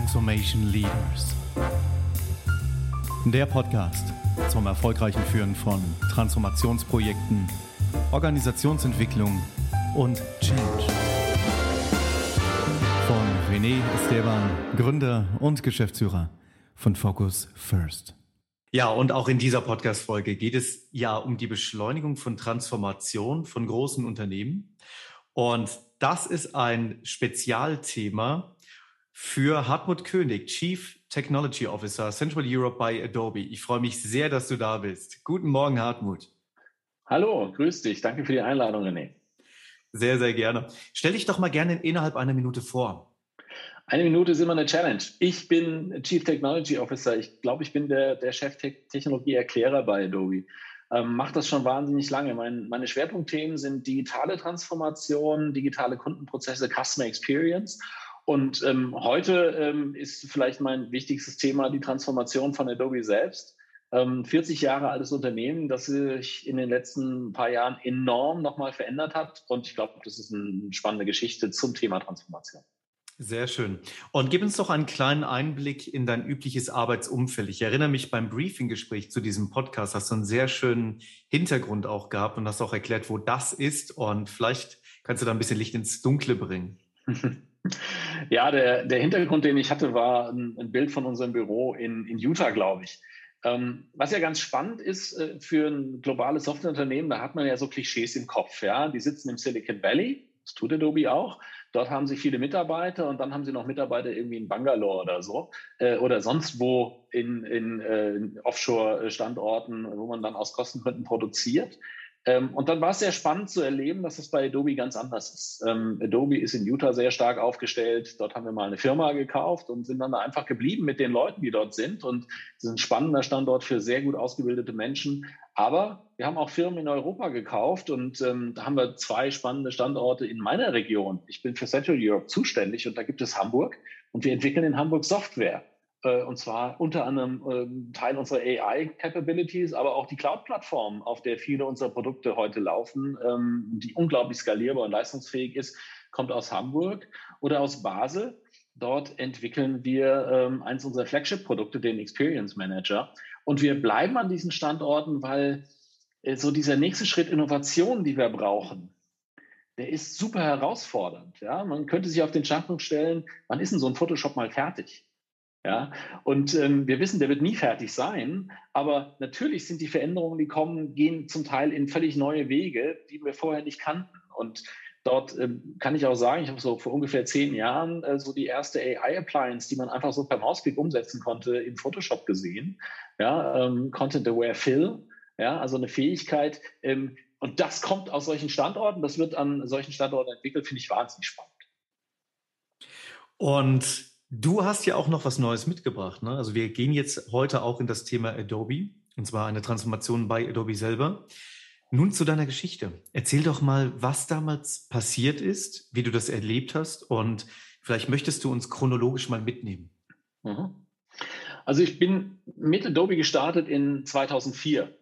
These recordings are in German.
Transformation Leaders. Der Podcast zum erfolgreichen Führen von Transformationsprojekten, Organisationsentwicklung und Change. Von René Esteban, Gründer und Geschäftsführer von Focus First. Ja, und auch in dieser Podcast-Folge geht es ja um die Beschleunigung von Transformation von großen Unternehmen. Und das ist ein Spezialthema für Hartmut König, Chief Technology Officer Central Europe bei Adobe. Ich freue mich sehr, dass du da bist. Guten Morgen, Hartmut. Hallo, grüß dich. Danke für die Einladung, René. Sehr, sehr gerne. Stell dich doch mal gerne innerhalb einer Minute vor. Eine Minute ist immer eine Challenge. Ich bin Chief Technology Officer. Ich glaube, ich bin der, der Chef-Technologie-Erklärer bei Adobe. Ähm, mache das schon wahnsinnig lange. Mein, meine Schwerpunktthemen sind digitale Transformation, digitale Kundenprozesse, Customer Experience. Und ähm, heute ähm, ist vielleicht mein wichtigstes Thema die Transformation von Adobe selbst. Ähm, 40 Jahre altes Unternehmen, das sich in den letzten paar Jahren enorm nochmal verändert hat. Und ich glaube, das ist eine spannende Geschichte zum Thema Transformation. Sehr schön. Und gib uns doch einen kleinen Einblick in dein übliches Arbeitsumfeld. Ich erinnere mich beim Briefinggespräch zu diesem Podcast, hast du einen sehr schönen Hintergrund auch gehabt und hast auch erklärt, wo das ist. Und vielleicht kannst du da ein bisschen Licht ins Dunkle bringen. Ja, der, der Hintergrund, den ich hatte, war ein, ein Bild von unserem Büro in, in Utah, glaube ich. Ähm, was ja ganz spannend ist äh, für ein globales Softwareunternehmen, da hat man ja so Klischees im Kopf. Ja, die sitzen im Silicon Valley das tut Adobe auch. Dort haben sie viele Mitarbeiter und dann haben sie noch Mitarbeiter irgendwie in Bangalore oder so äh, oder sonst wo in, in, äh, in Offshore-Standorten, wo man dann aus Kostengründen produziert. Ähm, und dann war es sehr spannend zu erleben, dass das bei Adobe ganz anders ist. Ähm, Adobe ist in Utah sehr stark aufgestellt. Dort haben wir mal eine Firma gekauft und sind dann da einfach geblieben mit den Leuten, die dort sind. Und es ist ein spannender Standort für sehr gut ausgebildete Menschen. Aber wir haben auch Firmen in Europa gekauft und ähm, da haben wir zwei spannende Standorte in meiner Region. Ich bin für Central Europe zuständig und da gibt es Hamburg und wir entwickeln in Hamburg Software. Äh, und zwar unter anderem ähm, Teil unserer AI-Capabilities, aber auch die Cloud-Plattform, auf der viele unserer Produkte heute laufen, ähm, die unglaublich skalierbar und leistungsfähig ist, kommt aus Hamburg oder aus Basel. Dort entwickeln wir ähm, eins unserer Flagship-Produkte, den Experience Manager. Und wir bleiben an diesen Standorten, weil äh, so dieser nächste Schritt Innovation, die wir brauchen, der ist super herausfordernd. Ja, man könnte sich auf den Standpunkt stellen, wann ist denn so ein Photoshop mal fertig? Ja, und ähm, wir wissen, der wird nie fertig sein, aber natürlich sind die Veränderungen, die kommen, gehen zum Teil in völlig neue Wege, die wir vorher nicht kannten. Und dort ähm, kann ich auch sagen, ich habe so vor ungefähr zehn Jahren äh, so die erste AI-Appliance, die man einfach so per Mausklick umsetzen konnte, in Photoshop gesehen. Ja, ähm, Content Aware Fill, ja, also eine Fähigkeit. Ähm, und das kommt aus solchen Standorten, das wird an solchen Standorten entwickelt, finde ich wahnsinnig spannend. Und Du hast ja auch noch was Neues mitgebracht. Ne? Also wir gehen jetzt heute auch in das Thema Adobe, und zwar eine Transformation bei Adobe selber. Nun zu deiner Geschichte. Erzähl doch mal, was damals passiert ist, wie du das erlebt hast und vielleicht möchtest du uns chronologisch mal mitnehmen. Mhm. Also ich bin mit Adobe gestartet in 2004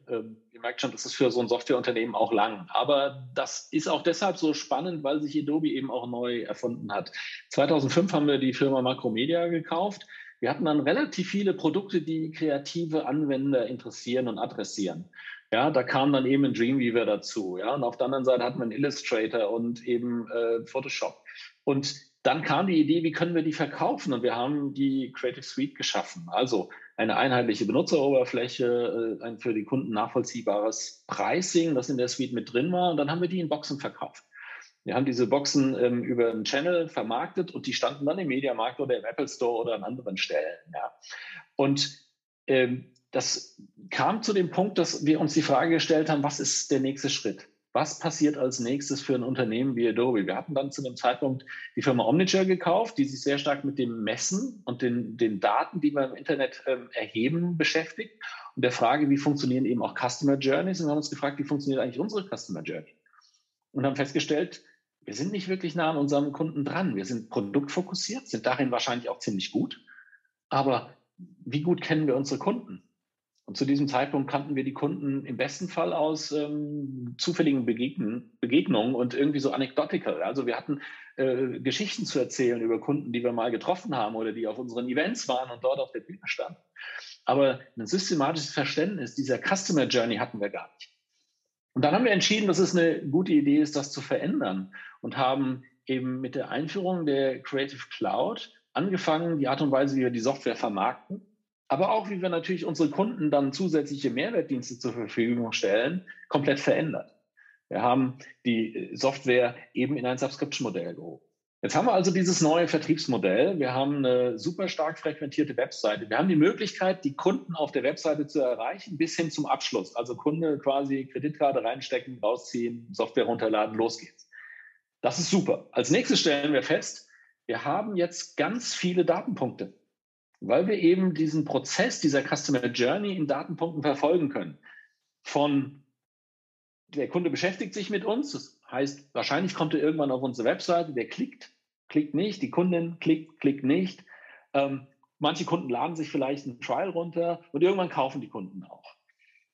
ihr merkt schon, das ist für so ein Softwareunternehmen auch lang. Aber das ist auch deshalb so spannend, weil sich Adobe eben auch neu erfunden hat. 2005 haben wir die Firma Macromedia gekauft. Wir hatten dann relativ viele Produkte, die kreative Anwender interessieren und adressieren. Ja, da kam dann eben ein Dreamweaver dazu. Ja, und auf der anderen Seite hatten wir einen Illustrator und eben äh, Photoshop. Und dann kam die Idee, wie können wir die verkaufen? Und wir haben die Creative Suite geschaffen. Also eine einheitliche Benutzeroberfläche, äh, ein für die Kunden nachvollziehbares Pricing, das in der Suite mit drin war. Und dann haben wir die in Boxen verkauft. Wir haben diese Boxen ähm, über einen Channel vermarktet und die standen dann im Mediamarkt oder im Apple Store oder an anderen Stellen. Ja. Und ähm, das kam zu dem Punkt, dass wir uns die Frage gestellt haben, was ist der nächste Schritt? Was passiert als nächstes für ein Unternehmen wie Adobe? Wir hatten dann zu dem Zeitpunkt die Firma Omniture gekauft, die sich sehr stark mit dem Messen und den, den Daten, die wir im Internet ähm, erheben, beschäftigt und der Frage, wie funktionieren eben auch Customer Journeys und wir haben uns gefragt, wie funktioniert eigentlich unsere Customer Journey? Und haben festgestellt, wir sind nicht wirklich nah an unserem Kunden dran. Wir sind produktfokussiert, sind darin wahrscheinlich auch ziemlich gut. Aber wie gut kennen wir unsere Kunden? Und zu diesem Zeitpunkt kannten wir die Kunden im besten Fall aus ähm, zufälligen Begegnen, Begegnungen und irgendwie so anekdotical. Also wir hatten äh, Geschichten zu erzählen über Kunden, die wir mal getroffen haben oder die auf unseren Events waren und dort auf der Bühne standen. Aber ein systematisches Verständnis dieser Customer Journey hatten wir gar nicht. Und dann haben wir entschieden, dass es eine gute Idee ist, das zu verändern und haben eben mit der Einführung der Creative Cloud angefangen, die Art und Weise, wie wir die Software vermarkten, aber auch wie wir natürlich unsere Kunden dann zusätzliche Mehrwertdienste zur Verfügung stellen, komplett verändert. Wir haben die Software eben in ein Subscription-Modell gehoben. Jetzt haben wir also dieses neue Vertriebsmodell. Wir haben eine super stark frequentierte Webseite. Wir haben die Möglichkeit, die Kunden auf der Webseite zu erreichen bis hin zum Abschluss. Also Kunde quasi Kreditkarte reinstecken, rausziehen, Software runterladen, los geht's. Das ist super. Als nächstes stellen wir fest, wir haben jetzt ganz viele Datenpunkte, weil wir eben diesen Prozess dieser Customer Journey in Datenpunkten verfolgen können. Von der Kunde beschäftigt sich mit uns, das heißt, wahrscheinlich kommt er irgendwann auf unsere Webseite, der klickt, klickt nicht, die Kundin klickt, klickt nicht. Ähm, manche Kunden laden sich vielleicht einen Trial runter und irgendwann kaufen die Kunden auch.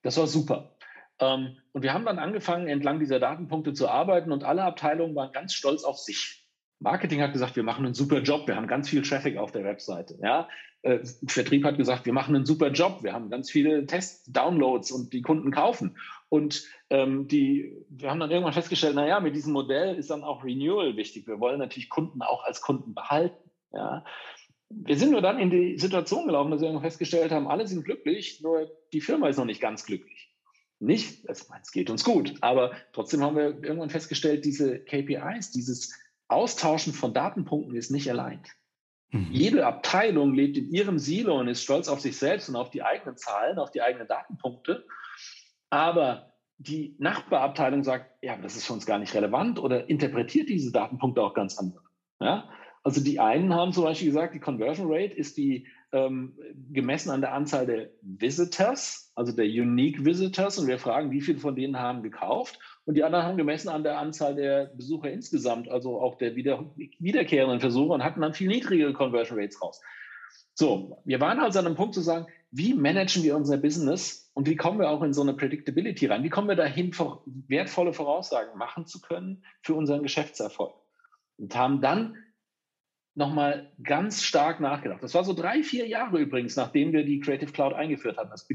Das war super. Ähm, und wir haben dann angefangen, entlang dieser Datenpunkte zu arbeiten und alle Abteilungen waren ganz stolz auf sich. Marketing hat gesagt, wir machen einen super Job, wir haben ganz viel Traffic auf der Webseite. Ja? Äh, Vertrieb hat gesagt, wir machen einen super Job, wir haben ganz viele Test-Downloads und die Kunden kaufen. Und ähm, die, wir haben dann irgendwann festgestellt, naja, mit diesem Modell ist dann auch Renewal wichtig. Wir wollen natürlich Kunden auch als Kunden behalten. Ja? Wir sind nur dann in die Situation gelaufen, dass wir festgestellt haben, alle sind glücklich, nur die Firma ist noch nicht ganz glücklich. Nicht, es geht uns gut, aber trotzdem haben wir irgendwann festgestellt, diese KPIs, dieses Austauschen von Datenpunkten ist nicht allein. Mhm. Jede Abteilung lebt in ihrem Silo und ist stolz auf sich selbst und auf die eigenen Zahlen, auf die eigenen Datenpunkte. Aber die Nachbarabteilung sagt, ja, das ist für uns gar nicht relevant oder interpretiert diese Datenpunkte auch ganz anders. Ja? Also die einen haben zum Beispiel gesagt, die Conversion Rate ist die ähm, gemessen an der Anzahl der Visitors, also der Unique Visitors, und wir fragen, wie viele von denen haben gekauft. Und die anderen haben gemessen an der Anzahl der Besucher insgesamt, also auch der wieder, wiederkehrenden Versucher und hatten dann viel niedrigere Conversion Rates raus. So, wir waren also an einem Punkt zu sagen, wie managen wir unser Business und wie kommen wir auch in so eine Predictability rein? Wie kommen wir dahin, wertvolle Voraussagen machen zu können für unseren Geschäftserfolg? Und haben dann nochmal ganz stark nachgedacht. Das war so drei, vier Jahre übrigens, nachdem wir die Creative Cloud eingeführt hatten. Das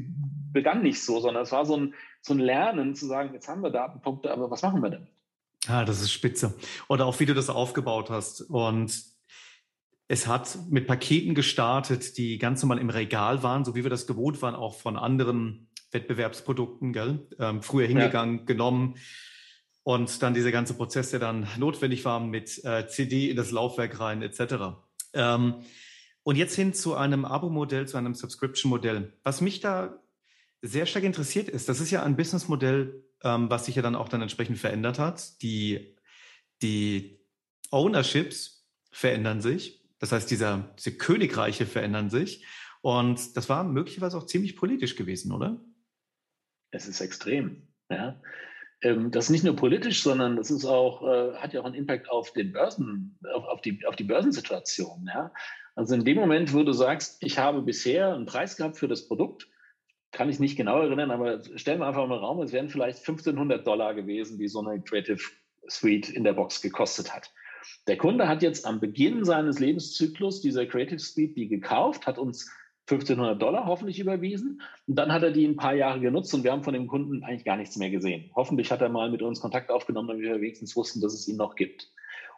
begann nicht so, sondern es war so ein, so ein Lernen zu sagen, jetzt haben wir Datenpunkte, aber was machen wir damit? Ah, das ist spitze. Oder auch wie du das aufgebaut hast. Und es hat mit Paketen gestartet, die ganz normal im Regal waren, so wie wir das gewohnt waren, auch von anderen Wettbewerbsprodukten, gell? Ähm, früher hingegangen, ja. genommen, und dann dieser ganze Prozess, der dann notwendig war mit äh, CD in das Laufwerk rein etc. Ähm, und jetzt hin zu einem Abo-Modell, zu einem Subscription-Modell. Was mich da sehr stark interessiert ist, das ist ja ein Businessmodell, ähm, was sich ja dann auch dann entsprechend verändert hat. Die, die Ownerships verändern sich. Das heißt, dieser, diese Königreiche verändern sich. Und das war möglicherweise auch ziemlich politisch gewesen, oder? Es ist extrem. Ja das ist nicht nur politisch, sondern das ist auch, äh, hat ja auch einen Impact auf den Börsen, auf, auf, die, auf die Börsensituation. Ja? Also in dem Moment, wo du sagst, ich habe bisher einen Preis gehabt für das Produkt, kann ich nicht genau erinnern, aber stellen wir einfach mal Raum, es wären vielleicht 1500 Dollar gewesen, die so eine Creative Suite in der Box gekostet hat. Der Kunde hat jetzt am Beginn seines Lebenszyklus dieser Creative Suite die gekauft, hat uns 1500 Dollar hoffentlich überwiesen. Und dann hat er die ein paar Jahre genutzt und wir haben von dem Kunden eigentlich gar nichts mehr gesehen. Hoffentlich hat er mal mit uns Kontakt aufgenommen, damit wir wenigstens wussten, dass es ihn noch gibt.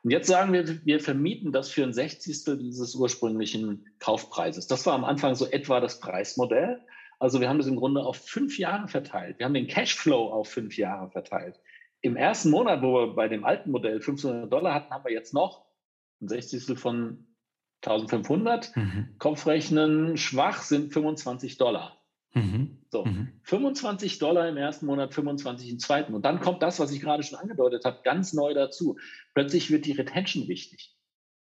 Und jetzt sagen wir, wir vermieten das für ein Sechzigstel dieses ursprünglichen Kaufpreises. Das war am Anfang so etwa das Preismodell. Also wir haben das im Grunde auf fünf Jahre verteilt. Wir haben den Cashflow auf fünf Jahre verteilt. Im ersten Monat, wo wir bei dem alten Modell 500 Dollar hatten, haben wir jetzt noch ein Sechzigstel von 1500. Mhm. Kopfrechnen schwach sind 25 Dollar. Mhm. So, mhm. 25 Dollar im ersten Monat, 25 im zweiten. Und dann kommt das, was ich gerade schon angedeutet habe, ganz neu dazu. Plötzlich wird die Retention wichtig.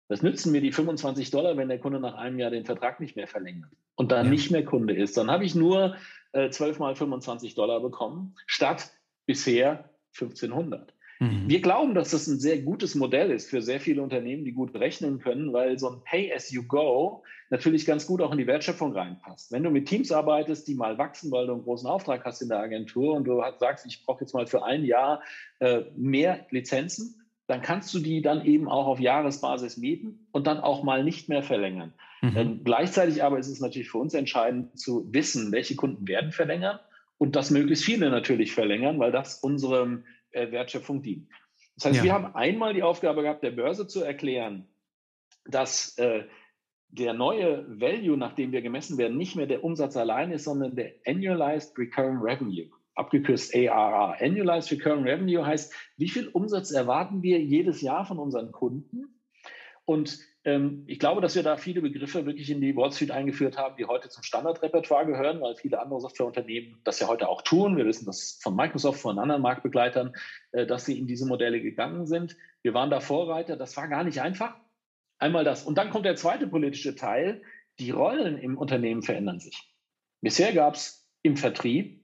Das nützen mir die 25 Dollar, wenn der Kunde nach einem Jahr den Vertrag nicht mehr verlängert und dann ja. nicht mehr Kunde ist. Dann habe ich nur äh, 12 mal 25 Dollar bekommen, statt bisher 1500. Mhm. Wir glauben, dass das ein sehr gutes Modell ist für sehr viele Unternehmen, die gut rechnen können, weil so ein Pay-as-you-go natürlich ganz gut auch in die Wertschöpfung reinpasst. Wenn du mit Teams arbeitest, die mal wachsen, weil du einen großen Auftrag hast in der Agentur und du sagst, ich brauche jetzt mal für ein Jahr äh, mehr Lizenzen, dann kannst du die dann eben auch auf Jahresbasis mieten und dann auch mal nicht mehr verlängern. Mhm. Ähm, gleichzeitig aber ist es natürlich für uns entscheidend zu wissen, welche Kunden werden verlängern und dass möglichst viele natürlich verlängern, weil das unserem Wertschöpfung dient. Das heißt, ja. wir haben einmal die Aufgabe gehabt, der Börse zu erklären, dass äh, der neue Value, nach dem wir gemessen werden, nicht mehr der Umsatz allein ist, sondern der Annualized Recurring Revenue, abgekürzt ARR. Annualized Recurring Revenue heißt, wie viel Umsatz erwarten wir jedes Jahr von unseren Kunden? Und ähm, ich glaube, dass wir da viele Begriffe wirklich in die Wall Street eingeführt haben, die heute zum Standardrepertoire gehören, weil viele andere Softwareunternehmen das ja heute auch tun. Wir wissen das von Microsoft, von anderen Marktbegleitern, äh, dass sie in diese Modelle gegangen sind. Wir waren da Vorreiter. Das war gar nicht einfach. Einmal das. Und dann kommt der zweite politische Teil. Die Rollen im Unternehmen verändern sich. Bisher gab es im Vertrieb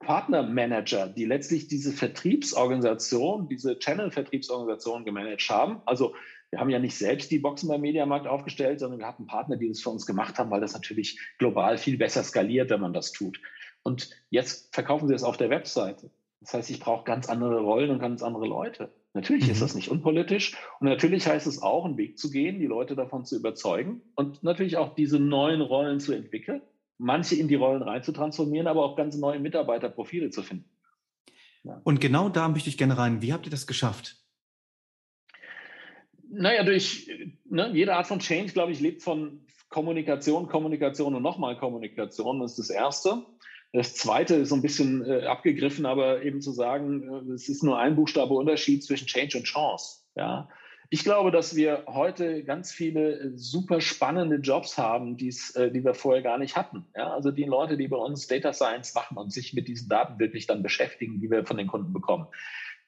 Partnermanager, die letztlich diese Vertriebsorganisation, diese Channel-Vertriebsorganisation gemanagt haben. Also wir haben ja nicht selbst die Boxen beim Mediamarkt aufgestellt, sondern wir hatten Partner, die das für uns gemacht haben, weil das natürlich global viel besser skaliert, wenn man das tut. Und jetzt verkaufen sie es auf der Webseite. Das heißt, ich brauche ganz andere Rollen und ganz andere Leute. Natürlich mhm. ist das nicht unpolitisch und natürlich heißt es auch, einen Weg zu gehen, die Leute davon zu überzeugen und natürlich auch diese neuen Rollen zu entwickeln, manche in die Rollen rein zu transformieren, aber auch ganz neue Mitarbeiterprofile zu finden. Ja. Und genau da möchte ich gerne rein. Wie habt ihr das geschafft? Naja, durch ne, jede Art von Change, glaube ich, lebt von Kommunikation, Kommunikation und nochmal Kommunikation. Das ist das Erste. Das Zweite ist so ein bisschen äh, abgegriffen, aber eben zu sagen, äh, es ist nur ein Buchstabe Unterschied zwischen Change und Chance. Ja. Ich glaube, dass wir heute ganz viele äh, super spannende Jobs haben, die's, äh, die wir vorher gar nicht hatten. Ja, also die Leute, die bei uns Data Science machen und sich mit diesen Daten wirklich dann beschäftigen, die wir von den Kunden bekommen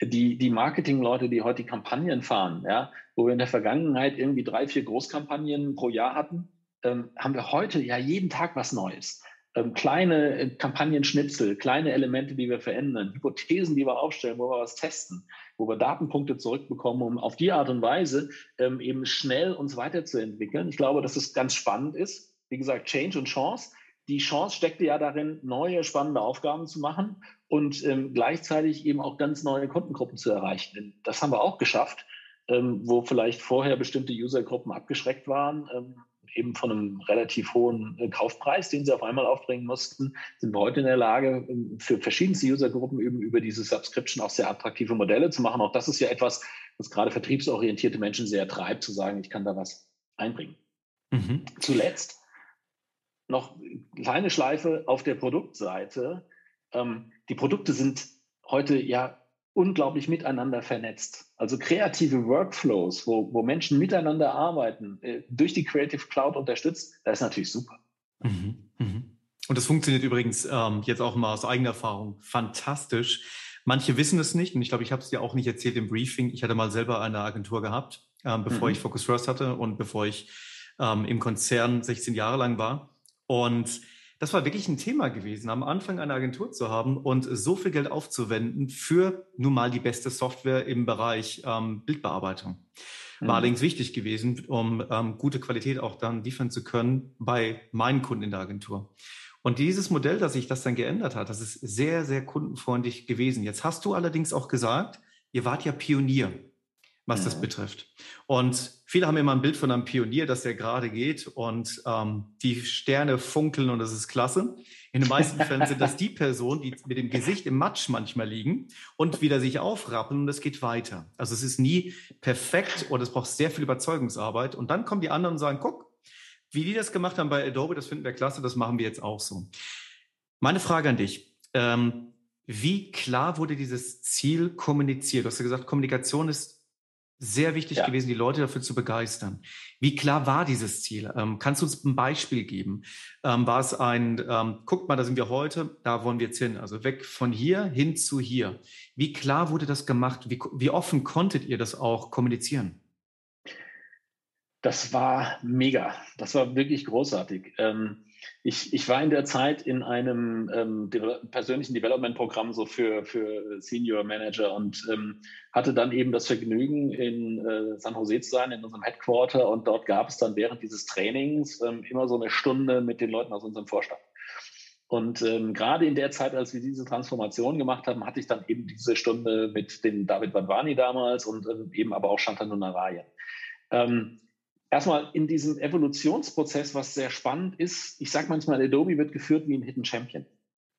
die, die Marketingleute, die heute die Kampagnen fahren, ja, wo wir in der Vergangenheit irgendwie drei, vier Großkampagnen pro Jahr hatten, ähm, haben wir heute ja jeden Tag was Neues. Ähm, kleine äh, Kampagnenschnipsel, kleine Elemente, die wir verändern, Hypothesen, die wir aufstellen, wo wir was testen, wo wir Datenpunkte zurückbekommen, um auf die Art und Weise ähm, eben schnell uns weiterzuentwickeln. Ich glaube, dass es ganz spannend ist. Wie gesagt, Change und Chance. Die Chance steckte ja darin, neue spannende Aufgaben zu machen und ähm, gleichzeitig eben auch ganz neue Kundengruppen zu erreichen. Denn das haben wir auch geschafft, ähm, wo vielleicht vorher bestimmte Usergruppen abgeschreckt waren, ähm, eben von einem relativ hohen äh, Kaufpreis, den sie auf einmal aufbringen mussten, sind wir heute in der Lage, ähm, für verschiedenste Usergruppen eben über diese Subscription auch sehr attraktive Modelle zu machen. Auch das ist ja etwas, was gerade vertriebsorientierte Menschen sehr treibt, zu sagen, ich kann da was einbringen. Mhm. Zuletzt noch kleine Schleife auf der Produktseite ähm, die Produkte sind heute ja unglaublich miteinander vernetzt. Also kreative Workflows, wo, wo Menschen miteinander arbeiten, äh, durch die Creative Cloud unterstützt, das ist natürlich super. Mhm, mhm. Und das funktioniert übrigens ähm, jetzt auch mal aus eigener Erfahrung fantastisch. Manche wissen es nicht und ich glaube, ich habe es dir auch nicht erzählt im Briefing. Ich hatte mal selber eine Agentur gehabt, ähm, bevor mhm. ich Focus First hatte und bevor ich ähm, im Konzern 16 Jahre lang war. Und das war wirklich ein Thema gewesen, am Anfang eine Agentur zu haben und so viel Geld aufzuwenden für nun mal die beste Software im Bereich ähm, Bildbearbeitung. War mhm. allerdings wichtig gewesen, um ähm, gute Qualität auch dann liefern zu können bei meinen Kunden in der Agentur. Und dieses Modell, dass sich das dann geändert hat, das ist sehr, sehr kundenfreundlich gewesen. Jetzt hast du allerdings auch gesagt, ihr wart ja Pionier was das betrifft. Und viele haben immer ein Bild von einem Pionier, dass der gerade geht und ähm, die Sterne funkeln und das ist klasse. In den meisten Fällen sind das die Personen, die mit dem Gesicht im Matsch manchmal liegen und wieder sich aufrappeln und es geht weiter. Also es ist nie perfekt und es braucht sehr viel Überzeugungsarbeit. Und dann kommen die anderen und sagen, guck, wie die das gemacht haben bei Adobe, das finden wir klasse, das machen wir jetzt auch so. Meine Frage an dich. Ähm, wie klar wurde dieses Ziel kommuniziert? Du hast ja gesagt, Kommunikation ist sehr wichtig ja. gewesen, die Leute dafür zu begeistern. Wie klar war dieses Ziel? Ähm, kannst du uns ein Beispiel geben? Ähm, war es ein, ähm, guckt mal, da sind wir heute, da wollen wir jetzt hin, also weg von hier hin zu hier. Wie klar wurde das gemacht? Wie, wie offen konntet ihr das auch kommunizieren? Das war mega. Das war wirklich großartig. Ähm, ich, ich war in der Zeit in einem ähm, de persönlichen Development-Programm so für, für Senior Manager und ähm, hatte dann eben das Vergnügen, in äh, San Jose zu sein, in unserem Headquarter. Und dort gab es dann während dieses Trainings ähm, immer so eine Stunde mit den Leuten aus unserem Vorstand. Und ähm, gerade in der Zeit, als wir diese Transformation gemacht haben, hatte ich dann eben diese Stunde mit dem David Badwani damals und ähm, eben aber auch Shantanu Narayan. Ähm, erstmal in diesem Evolutionsprozess, was sehr spannend ist, ich sage manchmal, Adobe wird geführt wie ein Hidden Champion.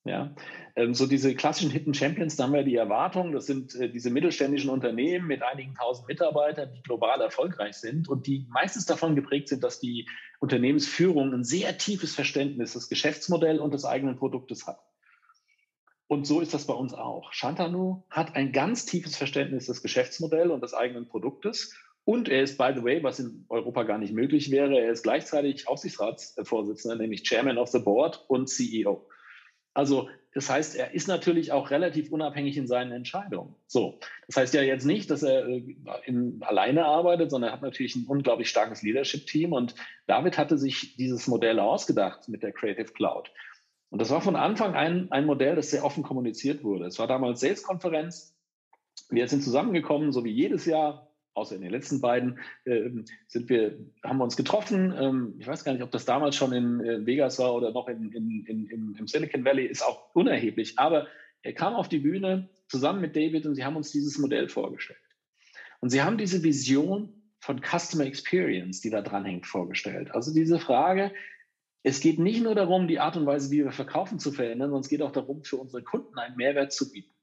Ja, ähm, so diese klassischen Hidden Champions, da haben wir die Erwartung, das sind äh, diese mittelständischen Unternehmen mit einigen tausend Mitarbeitern, die global erfolgreich sind und die meistens davon geprägt sind, dass die Unternehmensführung ein sehr tiefes Verständnis des Geschäftsmodells und des eigenen Produktes hat. Und so ist das bei uns auch. Shantanu hat ein ganz tiefes Verständnis des Geschäftsmodells und des eigenen Produktes. Und er ist, by the way, was in Europa gar nicht möglich wäre, er ist gleichzeitig Aufsichtsratsvorsitzender, nämlich Chairman of the Board und CEO. Also das heißt, er ist natürlich auch relativ unabhängig in seinen Entscheidungen. So, das heißt ja jetzt nicht, dass er äh, in, alleine arbeitet, sondern er hat natürlich ein unglaublich starkes Leadership-Team. Und David hatte sich dieses Modell ausgedacht mit der Creative Cloud. Und das war von Anfang an ein Modell, das sehr offen kommuniziert wurde. Es war damals Sales-Konferenz. Wir sind zusammengekommen, so wie jedes Jahr, außer in den letzten beiden, äh, sind wir, haben wir uns getroffen. Ähm, ich weiß gar nicht, ob das damals schon in äh, Vegas war oder noch in, in, in, im Silicon Valley, ist auch unerheblich. Aber er kam auf die Bühne zusammen mit David und sie haben uns dieses Modell vorgestellt. Und sie haben diese Vision von Customer Experience, die da dranhängt, vorgestellt. Also diese Frage, es geht nicht nur darum, die Art und Weise, wie wir verkaufen, zu verändern, sondern es geht auch darum, für unsere Kunden einen Mehrwert zu bieten.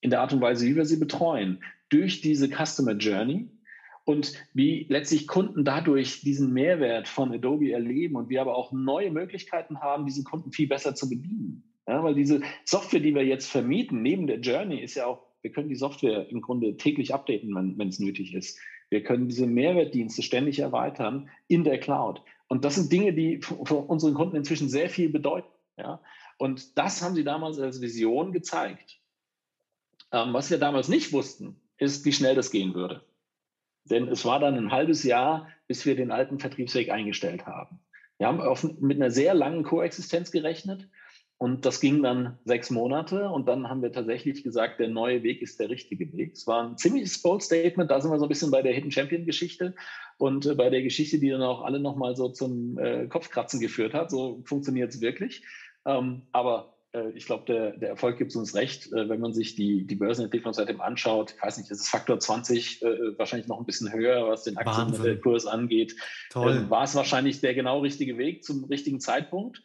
In der Art und Weise, wie wir sie betreuen. Durch diese Customer Journey, und wie letztlich Kunden dadurch diesen Mehrwert von Adobe erleben und wir aber auch neue Möglichkeiten haben, diese Kunden viel besser zu bedienen. Ja, weil diese Software, die wir jetzt vermieten, neben der Journey, ist ja auch, wir können die Software im Grunde täglich updaten, wenn, wenn es nötig ist. Wir können diese Mehrwertdienste ständig erweitern in der Cloud. Und das sind Dinge, die für unseren Kunden inzwischen sehr viel bedeuten. Ja? Und das haben sie damals als Vision gezeigt. Ähm, was wir damals nicht wussten, ist, wie schnell das gehen würde. Denn es war dann ein halbes Jahr, bis wir den alten Vertriebsweg eingestellt haben. Wir haben auf, mit einer sehr langen Koexistenz gerechnet und das ging dann sechs Monate und dann haben wir tatsächlich gesagt, der neue Weg ist der richtige Weg. Es war ein ziemliches Bold Statement, da sind wir so ein bisschen bei der Hidden Champion Geschichte und äh, bei der Geschichte, die dann auch alle nochmal so zum äh, Kopfkratzen geführt hat. So funktioniert es wirklich. Ähm, aber ich glaube, der, der Erfolg gibt uns recht, äh, wenn man sich die, die Börsenentwicklung seitdem anschaut. Ich weiß nicht, es ist Faktor 20, äh, wahrscheinlich noch ein bisschen höher, was den Aktienkurs angeht. Toll. Ähm, war es wahrscheinlich der genau richtige Weg zum richtigen Zeitpunkt.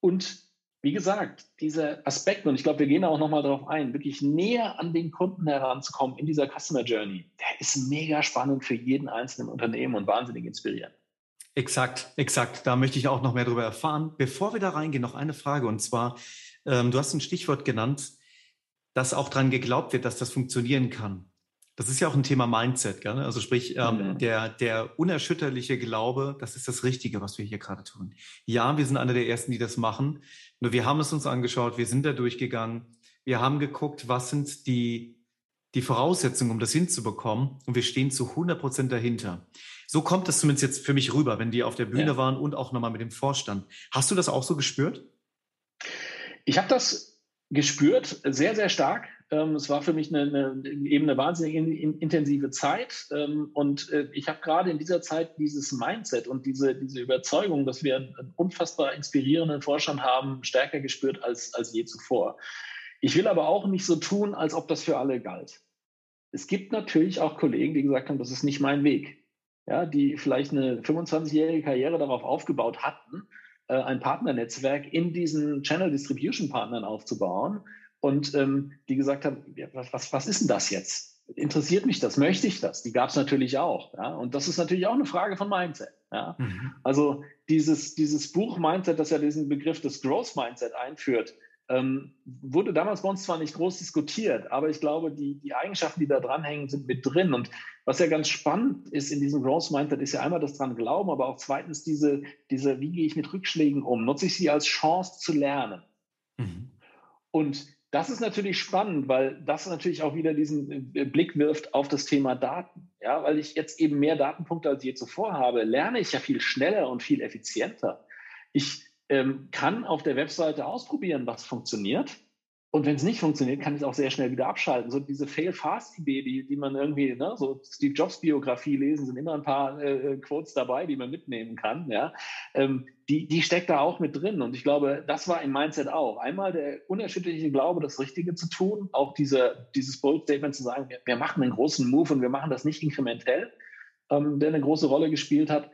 Und wie gesagt, dieser Aspekt, und ich glaube, wir gehen auch nochmal darauf ein, wirklich näher an den Kunden heranzukommen in dieser Customer Journey, der ist mega spannend für jeden einzelnen Unternehmen und wahnsinnig inspirierend. Exakt, exakt. Da möchte ich auch noch mehr darüber erfahren. Bevor wir da reingehen, noch eine Frage. Und zwar, ähm, du hast ein Stichwort genannt, dass auch daran geglaubt wird, dass das funktionieren kann. Das ist ja auch ein Thema Mindset, gell? also sprich ähm, mhm. der, der unerschütterliche Glaube, das ist das Richtige, was wir hier gerade tun. Ja, wir sind einer der Ersten, die das machen. Nur wir haben es uns angeschaut, wir sind da durchgegangen, wir haben geguckt, was sind die, die Voraussetzungen, um das hinzubekommen und wir stehen zu 100 Prozent dahinter. So kommt das zumindest jetzt für mich rüber, wenn die auf der Bühne ja. waren und auch nochmal mit dem Vorstand. Hast du das auch so gespürt? Ich habe das gespürt, sehr, sehr stark. Ähm, es war für mich eine, eine, eben eine wahnsinnig intensive Zeit. Ähm, und äh, ich habe gerade in dieser Zeit dieses Mindset und diese, diese Überzeugung, dass wir einen unfassbar inspirierenden Vorstand haben, stärker gespürt als, als je zuvor. Ich will aber auch nicht so tun, als ob das für alle galt. Es gibt natürlich auch Kollegen, die gesagt haben, das ist nicht mein Weg. Ja, die vielleicht eine 25-jährige Karriere darauf aufgebaut hatten ein Partnernetzwerk in diesen Channel Distribution Partnern aufzubauen und ähm, die gesagt haben, ja, was, was ist denn das jetzt? Interessiert mich das? Möchte ich das? Die gab es natürlich auch. Ja? Und das ist natürlich auch eine Frage von Mindset. Ja? Mhm. Also dieses, dieses Buch Mindset, das ja diesen Begriff des Growth Mindset einführt, ähm, wurde damals bei uns zwar nicht groß diskutiert, aber ich glaube, die, die Eigenschaften, die da dranhängen, sind mit drin. Und was ja ganz spannend ist in diesem Growth Mindset, ist ja einmal das dran glauben, aber auch zweitens diese, diese wie gehe ich mit Rückschlägen um? Nutze ich sie als Chance zu lernen? Mhm. Und das ist natürlich spannend, weil das natürlich auch wieder diesen äh, Blick wirft auf das Thema Daten. Ja, weil ich jetzt eben mehr Datenpunkte als je zuvor habe, lerne ich ja viel schneller und viel effizienter. Ich ähm, kann auf der Webseite ausprobieren, was funktioniert und wenn es nicht funktioniert, kann ich es auch sehr schnell wieder abschalten. So diese Fail-Fast-Idee, die, man irgendwie, ne, so Steve Jobs-Biografie lesen, sind immer ein paar äh, Quotes dabei, die man mitnehmen kann. Ja, ähm, die, die steckt da auch mit drin. Und ich glaube, das war im Mindset auch. Einmal der unerschütterliche Glaube, das Richtige zu tun, auch diese, dieses Bold-Statement zu sagen, wir, wir, machen einen großen Move und wir machen das nicht inkrementell, ähm, der eine große Rolle gespielt hat.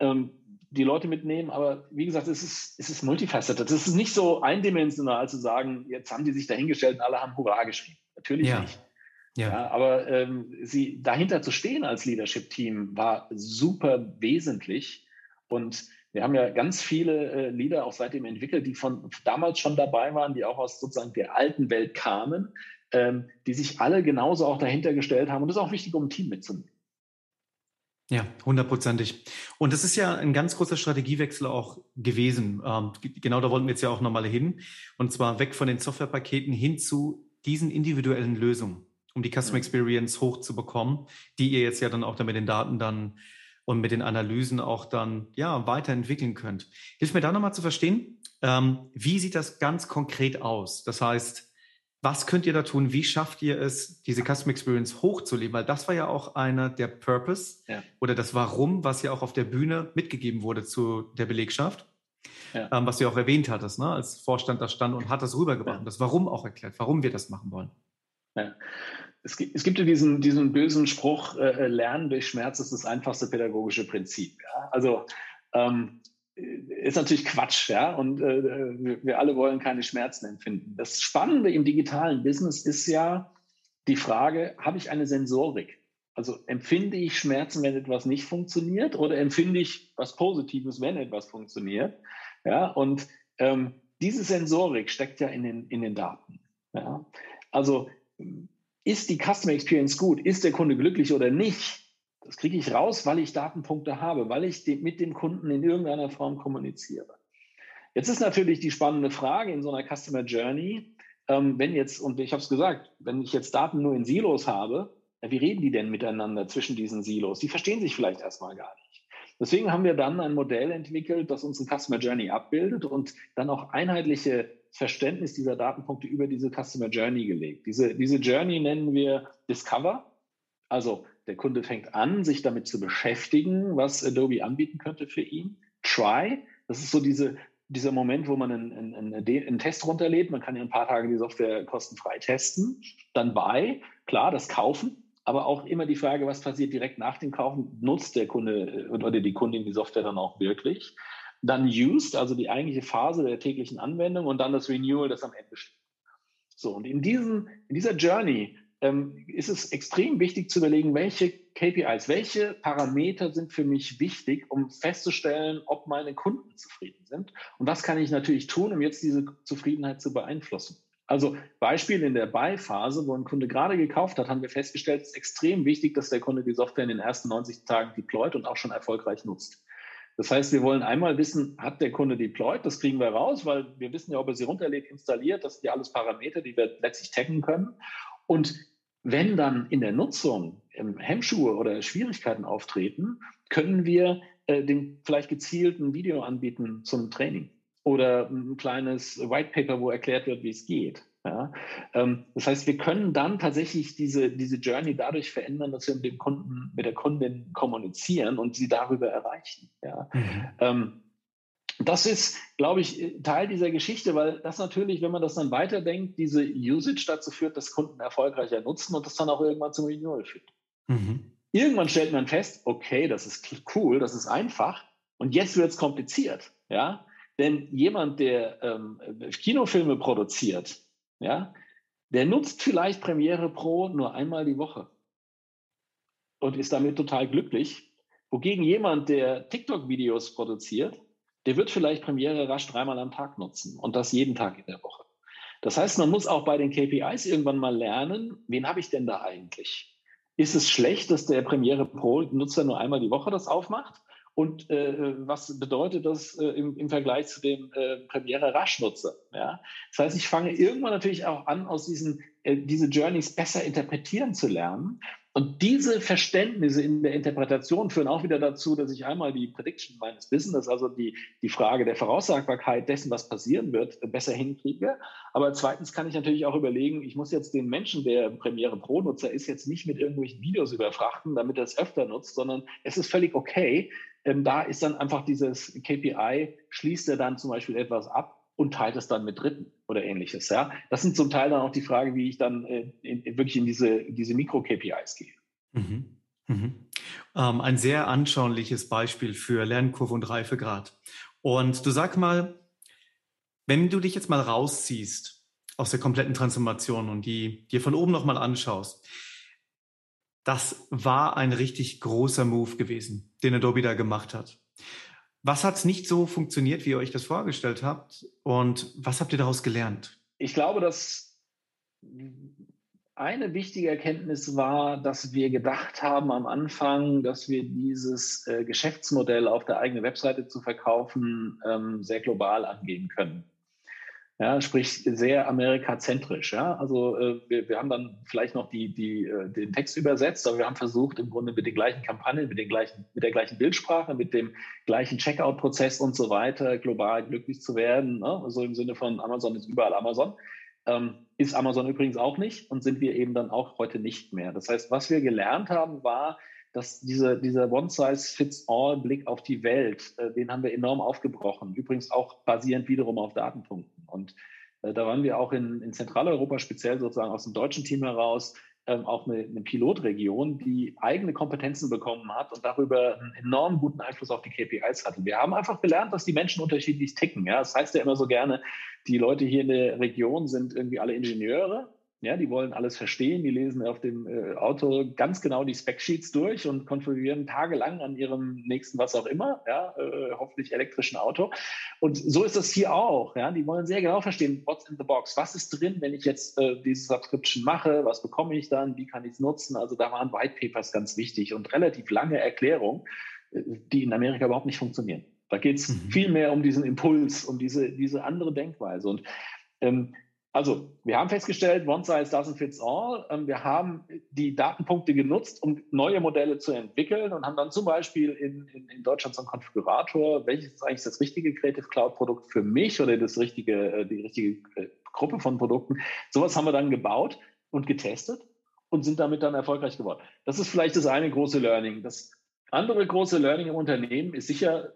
Ähm, die Leute mitnehmen. Aber wie gesagt, es ist, es ist multifaceted. Es ist nicht so eindimensional zu sagen, jetzt haben die sich dahingestellt und alle haben Hurra geschrieben. Natürlich ja. nicht. Ja. ja aber ähm, sie dahinter zu stehen als Leadership-Team war super wesentlich. Und wir haben ja ganz viele äh, Leader auch seitdem entwickelt, die von damals schon dabei waren, die auch aus sozusagen der alten Welt kamen, ähm, die sich alle genauso auch dahinter gestellt haben. Und das ist auch wichtig, um ein Team mitzunehmen. Ja, hundertprozentig. Und das ist ja ein ganz großer Strategiewechsel auch gewesen. Ähm, genau da wollten wir jetzt ja auch nochmal hin. Und zwar weg von den Softwarepaketen hin zu diesen individuellen Lösungen, um die Customer Experience hochzubekommen, die ihr jetzt ja dann auch dann mit den Daten dann und mit den Analysen auch dann ja weiterentwickeln könnt. Hilf mir da nochmal zu verstehen, ähm, wie sieht das ganz konkret aus? Das heißt, was könnt ihr da tun? Wie schafft ihr es, diese Custom Experience hochzuleben? Weil das war ja auch einer der Purpose ja. oder das Warum, was ja auch auf der Bühne mitgegeben wurde zu der Belegschaft. Ja. Ähm, was du ja auch erwähnt hattest, ne? als Vorstand da stand und hat das rübergebracht ja. das Warum auch erklärt, warum wir das machen wollen. Ja. Es, gibt, es gibt ja diesen, diesen bösen Spruch, äh, Lernen durch Schmerz ist das einfachste pädagogische Prinzip. Also ähm, ist natürlich Quatsch, ja. Und äh, wir alle wollen keine Schmerzen empfinden. Das Spannende im digitalen Business ist ja die Frage, habe ich eine Sensorik? Also empfinde ich Schmerzen, wenn etwas nicht funktioniert, oder empfinde ich was Positives, wenn etwas funktioniert? Ja, und ähm, diese Sensorik steckt ja in den, in den Daten. Ja? Also ist die Customer Experience gut? Ist der Kunde glücklich oder nicht? Das kriege ich raus, weil ich Datenpunkte habe, weil ich mit dem Kunden in irgendeiner Form kommuniziere. Jetzt ist natürlich die spannende Frage in so einer Customer Journey, ähm, wenn jetzt, und ich habe es gesagt, wenn ich jetzt Daten nur in Silos habe, wie reden die denn miteinander zwischen diesen Silos? Die verstehen sich vielleicht erstmal gar nicht. Deswegen haben wir dann ein Modell entwickelt, das unsere Customer Journey abbildet und dann auch einheitliche Verständnis dieser Datenpunkte über diese Customer Journey gelegt. Diese, diese Journey nennen wir Discover. Also der Kunde fängt an, sich damit zu beschäftigen, was Adobe anbieten könnte für ihn. Try, das ist so diese, dieser Moment, wo man einen, einen, einen, Test runterlädt. Man kann ja ein paar Tage die Software kostenfrei testen. Dann Buy, klar, das Kaufen. Aber auch immer die Frage, was passiert direkt nach dem Kaufen? Nutzt der Kunde oder die Kundin die Software dann auch wirklich? Dann Used, also die eigentliche Phase der täglichen Anwendung und dann das Renewal, das am Ende steht. So, und in, diesem, in dieser Journey ähm, ist es extrem wichtig zu überlegen, welche KPIs, welche Parameter sind für mich wichtig, um festzustellen, ob meine Kunden zufrieden sind. Und was kann ich natürlich tun, um jetzt diese Zufriedenheit zu beeinflussen. Also Beispiel in der Buy-Phase, wo ein Kunde gerade gekauft hat, haben wir festgestellt, es ist extrem wichtig, dass der Kunde die Software in den ersten 90 Tagen deployt und auch schon erfolgreich nutzt. Das heißt, wir wollen einmal wissen, hat der Kunde deployed? Das kriegen wir raus, weil wir wissen ja, ob er sie runterlädt, installiert. Das sind ja alles Parameter, die wir letztlich taggen können. Und wenn dann in der Nutzung ähm, Hemmschuhe oder Schwierigkeiten auftreten, können wir äh, den vielleicht gezielten Video anbieten zum Training oder ein kleines White Paper, wo erklärt wird, wie es geht. Ja? Ähm, das heißt, wir können dann tatsächlich diese, diese Journey dadurch verändern, dass wir mit dem Kunden, mit der Kundin kommunizieren und sie darüber erreichen. Ja? Mhm. Ähm, das ist, glaube ich, Teil dieser Geschichte, weil das natürlich, wenn man das dann weiterdenkt, diese Usage dazu führt, dass Kunden erfolgreicher nutzen und das dann auch irgendwann zum Renewal führt. Mhm. Irgendwann stellt man fest, okay, das ist cool, das ist einfach und jetzt wird es kompliziert. Ja? Denn jemand, der ähm, Kinofilme produziert, ja, der nutzt vielleicht Premiere Pro nur einmal die Woche und ist damit total glücklich. Wogegen jemand, der TikTok-Videos produziert, der wird vielleicht Premiere rasch dreimal am Tag nutzen und das jeden Tag in der Woche. Das heißt, man muss auch bei den KPIs irgendwann mal lernen, wen habe ich denn da eigentlich? Ist es schlecht, dass der Premiere Pro-Nutzer nur einmal die Woche das aufmacht? Und äh, was bedeutet das äh, im, im, Vergleich zu dem äh, Premiere Rasch-Nutzer? Ja? Das heißt, ich fange irgendwann natürlich auch an, aus diesen äh, diese Journeys besser interpretieren zu lernen Und diese Verständnisse in der Interpretation führen auch wieder dazu, dass ich einmal die Prediction meines Business, also die, die Frage der Voraussagbarkeit dessen, was passieren wird, besser hinkriege. Aber zweitens kann ich natürlich auch überlegen, ich muss jetzt den Menschen, der Premiere Pro-Nutzer ist, jetzt nicht mit irgendwelchen Videos überfrachten, damit er es öfter nutzt, sondern es ist völlig okay. Ähm, da ist dann einfach dieses KPI, schließt er dann zum Beispiel etwas ab und teilt es dann mit Dritten oder ähnliches. Ja? Das sind zum Teil dann auch die Fragen, wie ich dann äh, in, wirklich in diese, diese Mikro-KPIs gehe. Mhm. Mhm. Ähm, ein sehr anschauliches Beispiel für Lernkurve und Reifegrad. Und du sag mal, wenn du dich jetzt mal rausziehst aus der kompletten Transformation und die dir von oben nochmal anschaust, das war ein richtig großer Move gewesen, den Adobe da gemacht hat. Was hat nicht so funktioniert, wie ihr euch das vorgestellt habt? Und was habt ihr daraus gelernt? Ich glaube, dass eine wichtige Erkenntnis war, dass wir gedacht haben am Anfang, dass wir dieses äh, Geschäftsmodell auf der eigenen Webseite zu verkaufen ähm, sehr global angehen können ja, sprich sehr amerikazentrisch. Ja? Also äh, wir, wir haben dann vielleicht noch die, die, äh, den Text übersetzt, aber wir haben versucht, im Grunde mit den gleichen Kampagnen, mit, den gleichen, mit der gleichen Bildsprache, mit dem gleichen Checkout-Prozess und so weiter global glücklich zu werden. Ne? Also im Sinne von Amazon ist überall Amazon. Ähm, ist Amazon übrigens auch nicht und sind wir eben dann auch heute nicht mehr. Das heißt, was wir gelernt haben, war, dass diese, dieser One-Size-Fits-All-Blick auf die Welt, äh, den haben wir enorm aufgebrochen. Übrigens auch basierend wiederum auf Datenpunkten. Und äh, da waren wir auch in, in Zentraleuropa, speziell sozusagen aus dem deutschen Team heraus, ähm, auch eine, eine Pilotregion, die eigene Kompetenzen bekommen hat und darüber einen enorm guten Einfluss auf die KPIs hatte. Wir haben einfach gelernt, dass die Menschen unterschiedlich ticken. Ja? Das heißt ja immer so gerne, die Leute hier in der Region sind irgendwie alle Ingenieure ja, die wollen alles verstehen, die lesen auf dem äh, Auto ganz genau die Spec-Sheets durch und konfigurieren tagelang an ihrem nächsten was auch immer, ja, äh, hoffentlich elektrischen Auto. Und so ist das hier auch. Ja, die wollen sehr genau verstehen, what's in the box, was ist drin, wenn ich jetzt äh, diese Subscription mache, was bekomme ich dann, wie kann ich es nutzen. Also da waren White Papers ganz wichtig und relativ lange Erklärungen, äh, die in Amerika überhaupt nicht funktionieren. Da geht es mhm. viel mehr um diesen Impuls, um diese, diese andere Denkweise. Und ähm, also, wir haben festgestellt, One Size doesn't fits all. Ähm, wir haben die Datenpunkte genutzt, um neue Modelle zu entwickeln und haben dann zum Beispiel in, in, in Deutschland so einen Konfigurator, welches ist eigentlich das richtige Creative Cloud Produkt für mich oder das richtige, äh, die richtige äh, Gruppe von Produkten. Sowas haben wir dann gebaut und getestet und sind damit dann erfolgreich geworden. Das ist vielleicht das eine große Learning. Das andere große Learning im Unternehmen ist sicher,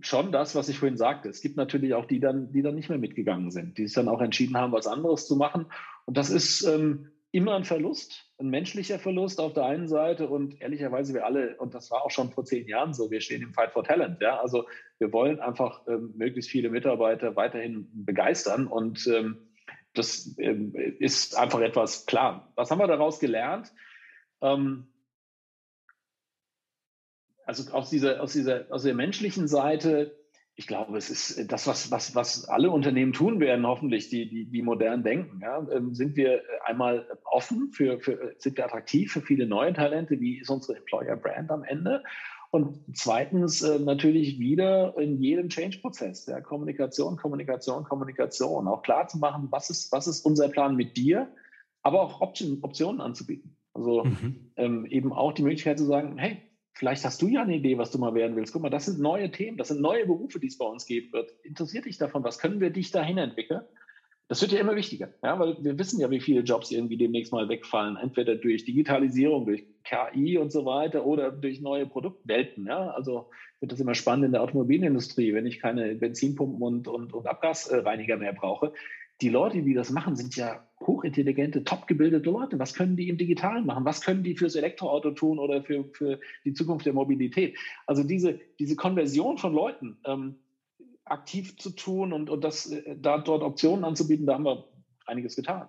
schon das, was ich vorhin sagte. Es gibt natürlich auch die dann, die dann nicht mehr mitgegangen sind, die sich dann auch entschieden haben, was anderes zu machen. Und das ist ähm, immer ein Verlust, ein menschlicher Verlust auf der einen Seite und ehrlicherweise wir alle, und das war auch schon vor zehn Jahren so, wir stehen im Fight for Talent. Ja? Also wir wollen einfach ähm, möglichst viele Mitarbeiter weiterhin begeistern und ähm, das ähm, ist einfach etwas klar. Was haben wir daraus gelernt? Ähm, also aus dieser, aus dieser, aus der menschlichen Seite, ich glaube, es ist das, was, was, was alle Unternehmen tun werden, hoffentlich, die, die, die modern denken. Ja? Ähm, sind wir einmal offen für, für, sind wir attraktiv für viele neue Talente? Wie ist unsere Employer Brand am Ende? Und zweitens äh, natürlich wieder in jedem Change-Prozess, ja, Kommunikation, Kommunikation, Kommunikation, auch klar zu machen, was ist, was ist unser Plan mit dir, aber auch Option, Optionen anzubieten. Also mhm. ähm, eben auch die Möglichkeit zu sagen, hey, Vielleicht hast du ja eine Idee, was du mal werden willst. Guck mal, das sind neue Themen, das sind neue Berufe, die es bei uns geben wird. Interessiert dich davon? Was können wir dich dahin entwickeln? Das wird ja immer wichtiger, ja, weil wir wissen ja, wie viele Jobs irgendwie demnächst mal wegfallen, entweder durch Digitalisierung, durch KI und so weiter oder durch neue Produktwelten. Ja. Also wird das immer spannend in der Automobilindustrie, wenn ich keine Benzinpumpen und, und, und Abgasreiniger mehr brauche die Leute, die das machen, sind ja hochintelligente, topgebildete Leute. Was können die im Digitalen machen? Was können die fürs Elektroauto tun oder für, für die Zukunft der Mobilität? Also diese, diese Konversion von Leuten ähm, aktiv zu tun und, und das, äh, da dort Optionen anzubieten, da haben wir einiges getan.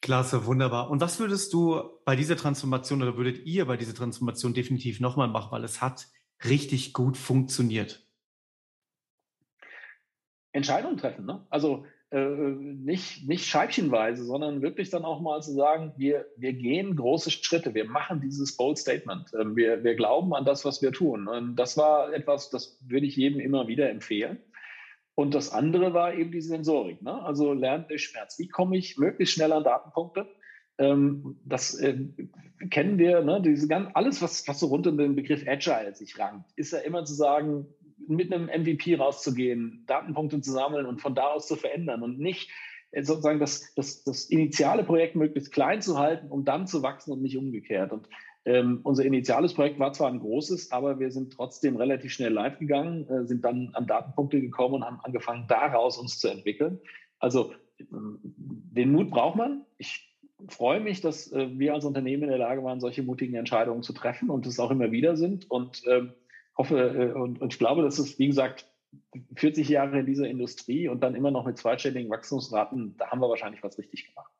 Klasse, wunderbar. Und was würdest du bei dieser Transformation oder würdet ihr bei dieser Transformation definitiv nochmal machen, weil es hat richtig gut funktioniert? Entscheidungen treffen. Ne? Also äh, nicht, nicht scheibchenweise, sondern wirklich dann auch mal zu sagen, wir, wir gehen große Schritte, wir machen dieses Bold Statement, ähm, wir, wir glauben an das, was wir tun. Und das war etwas, das würde ich jedem immer wieder empfehlen. Und das andere war eben die Sensorik. Ne? Also lernt durch Schmerz. Wie komme ich möglichst schnell an Datenpunkte? Ähm, das, äh, kennen wir, ne, diese ganz, alles, was, was so rund um den Begriff Agile sich rankt, ist ja immer zu sagen, mit einem MVP rauszugehen, Datenpunkte zu sammeln und von da aus zu verändern und nicht äh, sozusagen das, das, das initiale Projekt möglichst klein zu halten, um dann zu wachsen und nicht umgekehrt. Und ähm, unser initiales Projekt war zwar ein großes, aber wir sind trotzdem relativ schnell live gegangen, äh, sind dann an Datenpunkte gekommen und haben angefangen, daraus uns zu entwickeln. Also ähm, den Mut braucht man. Ich freue mich, dass äh, wir als Unternehmen in der Lage waren, solche mutigen Entscheidungen zu treffen und es auch immer wieder sind. Und ähm, hoffe äh, und, und ich glaube, dass es, wie gesagt, 40 Jahre in dieser Industrie und dann immer noch mit zweistelligen Wachstumsraten, da haben wir wahrscheinlich was richtig gemacht.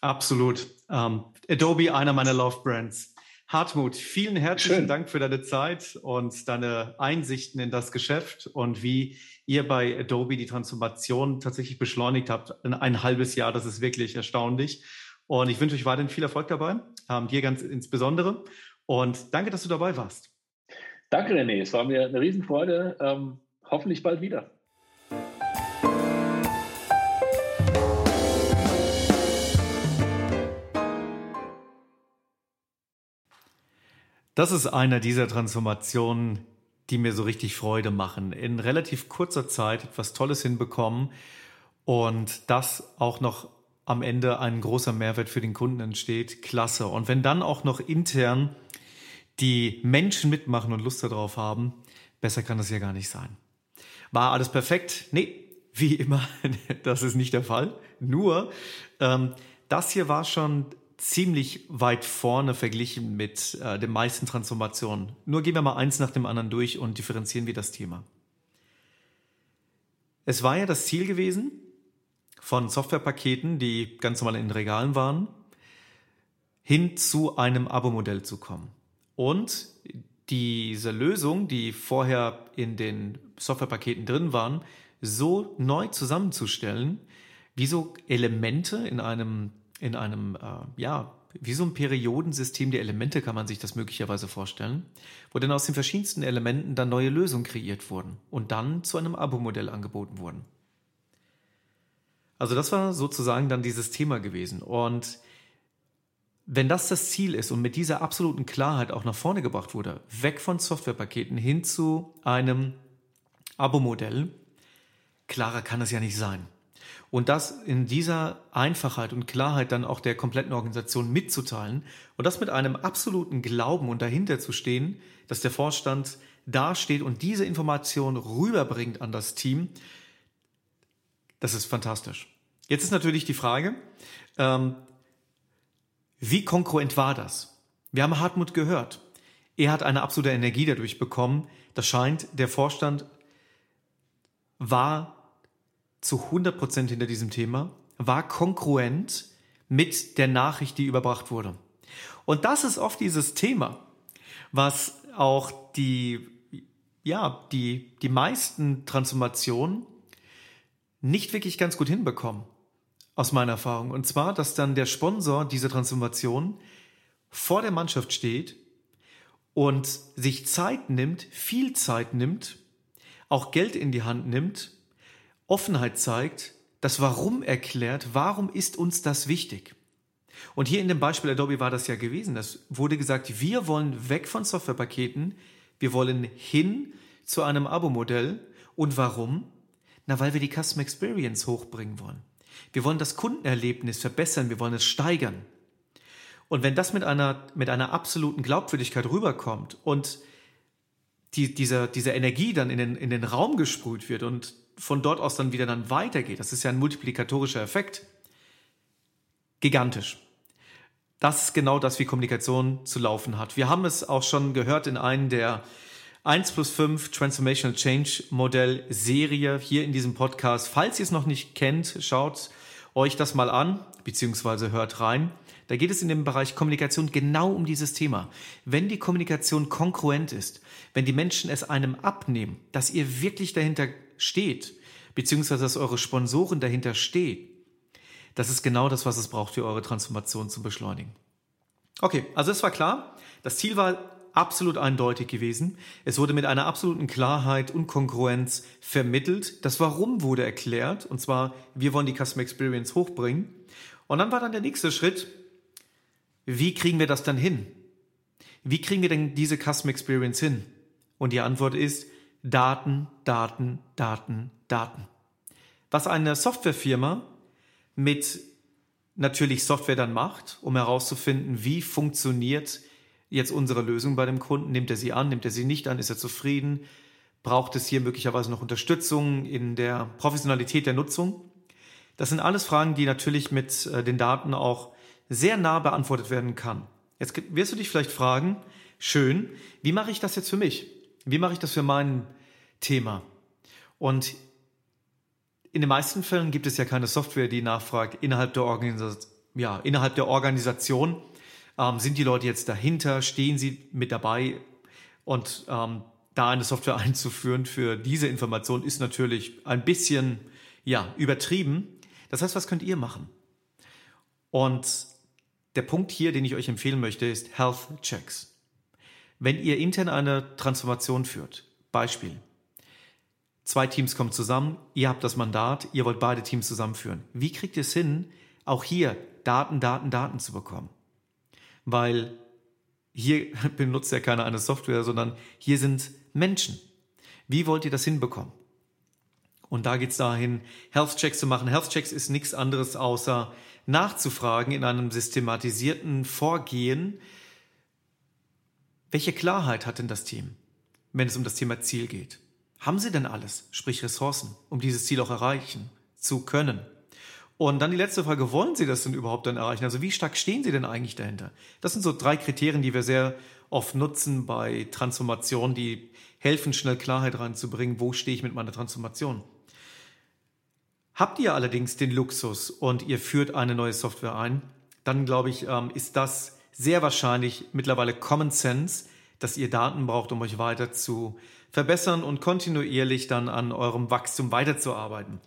Absolut. Um, Adobe, einer meiner Love Brands. Hartmut, vielen herzlichen Schön. Dank für deine Zeit und deine Einsichten in das Geschäft und wie ihr bei Adobe die Transformation tatsächlich beschleunigt habt in ein halbes Jahr. Das ist wirklich erstaunlich. Und ich wünsche euch weiterhin viel Erfolg dabei, ähm, dir ganz insbesondere. Und danke, dass du dabei warst. Danke, René. Es war mir eine Riesenfreude. Ähm, hoffentlich bald wieder. Das ist einer dieser Transformationen, die mir so richtig Freude machen. In relativ kurzer Zeit etwas Tolles hinbekommen und das auch noch am Ende ein großer Mehrwert für den Kunden entsteht. Klasse. Und wenn dann auch noch intern die Menschen mitmachen und Lust darauf haben, besser kann das ja gar nicht sein. War alles perfekt? Nee, wie immer, das ist nicht der Fall. Nur, ähm, das hier war schon ziemlich weit vorne verglichen mit äh, den meisten Transformationen. Nur gehen wir mal eins nach dem anderen durch und differenzieren wir das Thema. Es war ja das Ziel gewesen von Softwarepaketen, die ganz normal in Regalen waren, hin zu einem Abo-Modell zu kommen. Und diese Lösung, die vorher in den Softwarepaketen drin waren, so neu zusammenzustellen, wie so Elemente in einem in einem, äh, ja, wie so ein Periodensystem der Elemente kann man sich das möglicherweise vorstellen, wo dann aus den verschiedensten Elementen dann neue Lösungen kreiert wurden und dann zu einem Abo-Modell angeboten wurden. Also das war sozusagen dann dieses Thema gewesen. Und wenn das das Ziel ist und mit dieser absoluten Klarheit auch nach vorne gebracht wurde, weg von Softwarepaketen hin zu einem Abo-Modell, klarer kann es ja nicht sein. Und das in dieser Einfachheit und Klarheit dann auch der kompletten Organisation mitzuteilen und das mit einem absoluten Glauben und dahinter zu stehen, dass der Vorstand dasteht und diese Information rüberbringt an das Team, das ist fantastisch. Jetzt ist natürlich die Frage, ähm, wie konkurrent war das? Wir haben Hartmut gehört. Er hat eine absolute Energie dadurch bekommen. Das scheint, der Vorstand war zu 100 Prozent hinter diesem Thema, war konkurrent mit der Nachricht, die überbracht wurde. Und das ist oft dieses Thema, was auch die, ja, die, die meisten Transformationen nicht wirklich ganz gut hinbekommen, aus meiner Erfahrung. Und zwar, dass dann der Sponsor dieser Transformation vor der Mannschaft steht und sich Zeit nimmt, viel Zeit nimmt, auch Geld in die Hand nimmt, Offenheit zeigt, das Warum erklärt, warum ist uns das wichtig? Und hier in dem Beispiel Adobe war das ja gewesen. Das wurde gesagt, wir wollen weg von Softwarepaketen, wir wollen hin zu einem Abo-Modell. Und warum? Na, weil wir die Customer Experience hochbringen wollen. Wir wollen das Kundenerlebnis verbessern, wir wollen es steigern. Und wenn das mit einer, mit einer absoluten Glaubwürdigkeit rüberkommt und die, dieser, diese Energie dann in den, in den Raum gesprüht wird und von dort aus dann wieder dann weitergeht, das ist ja ein multiplikatorischer Effekt, gigantisch. Das ist genau das, wie Kommunikation zu laufen hat. Wir haben es auch schon gehört in einem der 1 plus 5 Transformational Change Modell Serie hier in diesem Podcast. Falls ihr es noch nicht kennt, schaut euch das mal an, beziehungsweise hört rein. Da geht es in dem Bereich Kommunikation genau um dieses Thema. Wenn die Kommunikation konkurrent ist, wenn die Menschen es einem abnehmen, dass ihr wirklich dahinter steht, beziehungsweise dass eure Sponsoren dahinter stehen, das ist genau das, was es braucht für eure Transformation zu beschleunigen. Okay, also es war klar. Das Ziel war absolut eindeutig gewesen. Es wurde mit einer absoluten Klarheit und Kongruenz vermittelt. Das Warum wurde erklärt. Und zwar, wir wollen die Customer Experience hochbringen. Und dann war dann der nächste Schritt, wie kriegen wir das dann hin? Wie kriegen wir denn diese Custom Experience hin? Und die Antwort ist Daten, Daten, Daten, Daten. Was eine Softwarefirma mit natürlich Software dann macht, um herauszufinden, wie funktioniert jetzt unsere Lösung bei dem Kunden, nimmt er sie an, nimmt er sie nicht an, ist er zufrieden, braucht es hier möglicherweise noch Unterstützung in der Professionalität der Nutzung. Das sind alles Fragen, die natürlich mit äh, den Daten auch sehr nah beantwortet werden kann. Jetzt wirst du dich vielleicht fragen, schön, wie mache ich das jetzt für mich? Wie mache ich das für mein Thema? Und in den meisten Fällen gibt es ja keine Software, die nachfragt innerhalb der, Organis ja, innerhalb der Organisation. Ähm, sind die Leute jetzt dahinter? Stehen sie mit dabei? Und ähm, da eine Software einzuführen für diese Information ist natürlich ein bisschen ja, übertrieben. Das heißt, was könnt ihr machen? Und der Punkt hier, den ich euch empfehlen möchte, ist Health Checks. Wenn ihr intern eine Transformation führt, Beispiel, zwei Teams kommen zusammen, ihr habt das Mandat, ihr wollt beide Teams zusammenführen. Wie kriegt ihr es hin, auch hier Daten, Daten, Daten zu bekommen? Weil hier benutzt ja keiner eine Software, sondern hier sind Menschen. Wie wollt ihr das hinbekommen? Und da geht es dahin, Health Checks zu machen. Health Checks ist nichts anderes außer nachzufragen in einem systematisierten Vorgehen, welche Klarheit hat denn das Team, wenn es um das Thema Ziel geht? Haben sie denn alles, sprich Ressourcen, um dieses Ziel auch erreichen zu können? Und dann die letzte Frage, wollen Sie das denn überhaupt dann erreichen? Also wie stark stehen Sie denn eigentlich dahinter? Das sind so drei Kriterien, die wir sehr oft nutzen bei Transformationen, die helfen, schnell Klarheit reinzubringen, wo stehe ich mit meiner Transformation. Habt ihr allerdings den Luxus und ihr führt eine neue Software ein, dann glaube ich, ähm, ist das sehr wahrscheinlich mittlerweile Common Sense, dass ihr Daten braucht, um euch weiter zu verbessern und kontinuierlich dann an eurem Wachstum weiterzuarbeiten.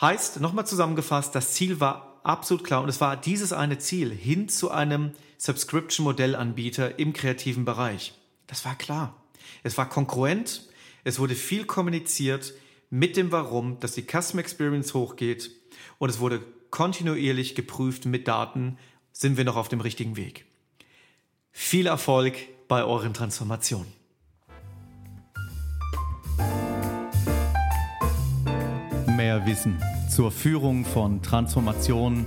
Heißt, nochmal zusammengefasst, das Ziel war absolut klar und es war dieses eine Ziel hin zu einem Subscription-Modellanbieter im kreativen Bereich. Das war klar. Es war konkurrent, es wurde viel kommuniziert, mit dem Warum, dass die Custom Experience hochgeht und es wurde kontinuierlich geprüft mit Daten, sind wir noch auf dem richtigen Weg. Viel Erfolg bei euren Transformationen. Mehr Wissen zur Führung von Transformation,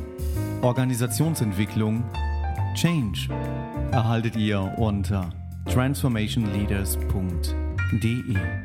Organisationsentwicklung, Change erhaltet ihr unter transformationleaders.de.